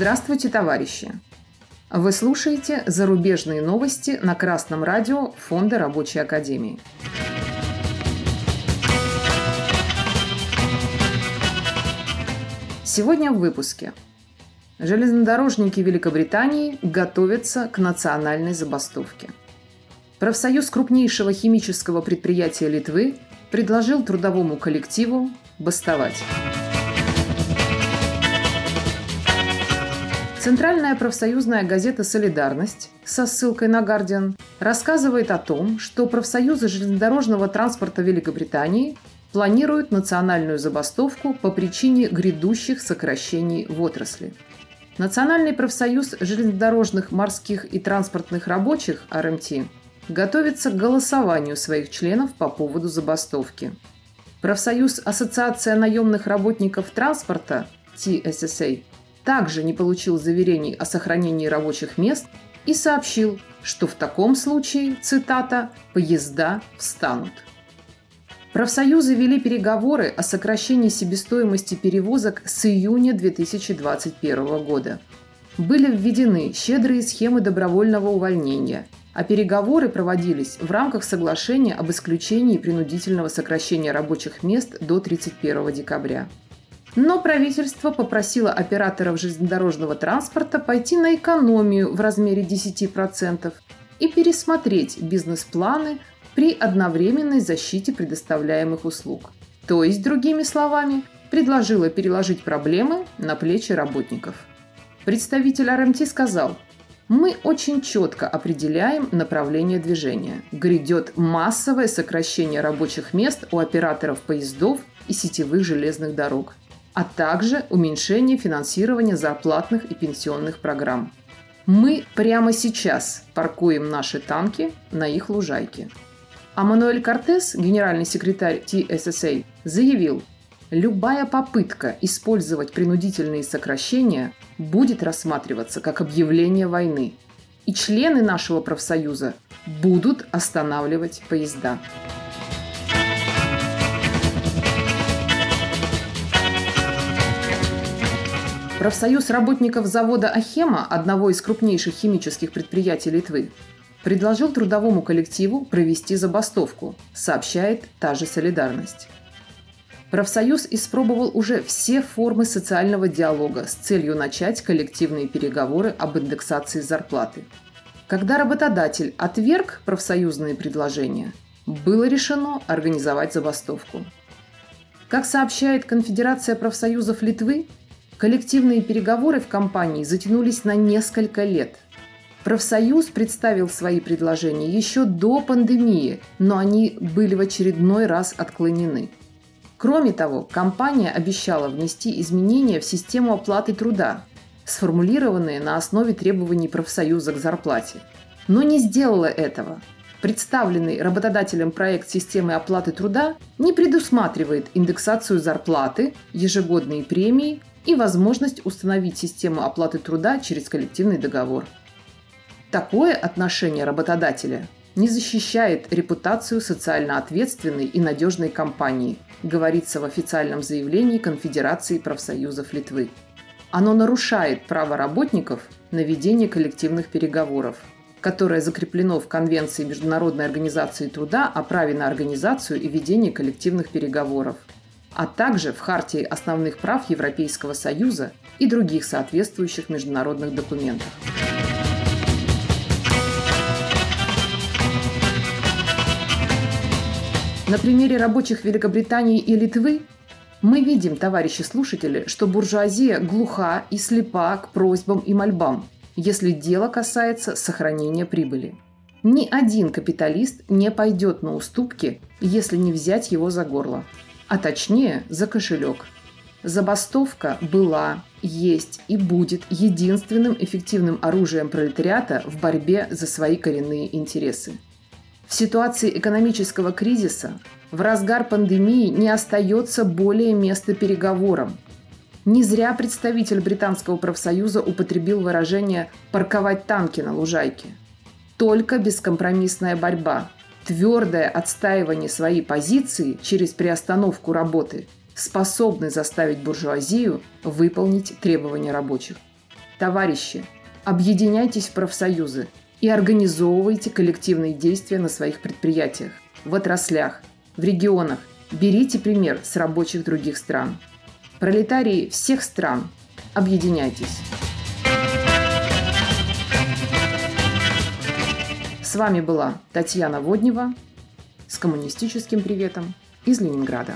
Здравствуйте, товарищи! Вы слушаете зарубежные новости на Красном радио Фонда Рабочей Академии. Сегодня в выпуске. Железнодорожники Великобритании готовятся к национальной забастовке. Профсоюз крупнейшего химического предприятия Литвы предложил трудовому коллективу бастовать. Центральная профсоюзная газета «Солидарность» со ссылкой на «Гардиан» рассказывает о том, что профсоюзы железнодорожного транспорта Великобритании планируют национальную забастовку по причине грядущих сокращений в отрасли. Национальный профсоюз железнодорожных, морских и транспортных рабочих РМТ готовится к голосованию своих членов по поводу забастовки. Профсоюз Ассоциация наемных работников транспорта TSSA также не получил заверений о сохранении рабочих мест и сообщил, что в таком случае, цитата, «поезда встанут». Профсоюзы вели переговоры о сокращении себестоимости перевозок с июня 2021 года. Были введены щедрые схемы добровольного увольнения, а переговоры проводились в рамках соглашения об исключении принудительного сокращения рабочих мест до 31 декабря. Но правительство попросило операторов железнодорожного транспорта пойти на экономию в размере 10% и пересмотреть бизнес-планы при одновременной защите предоставляемых услуг. То есть, другими словами, предложило переложить проблемы на плечи работников. Представитель РМТ сказал, мы очень четко определяем направление движения. Грядет массовое сокращение рабочих мест у операторов поездов и сетевых железных дорог а также уменьшение финансирования зарплатных и пенсионных программ. Мы прямо сейчас паркуем наши танки на их лужайке. А Мануэль Кортес, генеральный секретарь TSSA, заявил, любая попытка использовать принудительные сокращения будет рассматриваться как объявление войны, и члены нашего профсоюза будут останавливать поезда. Профсоюз работников завода «Ахема», одного из крупнейших химических предприятий Литвы, предложил трудовому коллективу провести забастовку, сообщает та же «Солидарность». Профсоюз испробовал уже все формы социального диалога с целью начать коллективные переговоры об индексации зарплаты. Когда работодатель отверг профсоюзные предложения, было решено организовать забастовку. Как сообщает Конфедерация профсоюзов Литвы, Коллективные переговоры в компании затянулись на несколько лет. Профсоюз представил свои предложения еще до пандемии, но они были в очередной раз отклонены. Кроме того, компания обещала внести изменения в систему оплаты труда, сформулированные на основе требований профсоюза к зарплате. Но не сделала этого. Представленный работодателем проект системы оплаты труда не предусматривает индексацию зарплаты, ежегодные премии, и возможность установить систему оплаты труда через коллективный договор. Такое отношение работодателя не защищает репутацию социально ответственной и надежной компании, говорится в официальном заявлении Конфедерации профсоюзов Литвы. Оно нарушает право работников на ведение коллективных переговоров, которое закреплено в Конвенции Международной организации труда о праве на организацию и ведение коллективных переговоров – а также в Хартии основных прав Европейского Союза и других соответствующих международных документах. На примере рабочих Великобритании и Литвы мы видим, товарищи слушатели, что буржуазия глуха и слепа к просьбам и мольбам, если дело касается сохранения прибыли. Ни один капиталист не пойдет на уступки, если не взять его за горло а точнее за кошелек. Забастовка была, есть и будет единственным эффективным оружием пролетариата в борьбе за свои коренные интересы. В ситуации экономического кризиса в разгар пандемии не остается более места переговорам. Не зря представитель британского профсоюза употребил выражение «парковать танки на лужайке». Только бескомпромиссная борьба, твердое отстаивание своей позиции через приостановку работы способны заставить буржуазию выполнить требования рабочих. Товарищи, объединяйтесь в профсоюзы и организовывайте коллективные действия на своих предприятиях, в отраслях, в регионах. Берите пример с рабочих других стран. Пролетарии всех стран, объединяйтесь. С вами была Татьяна Воднева с коммунистическим приветом из Ленинграда.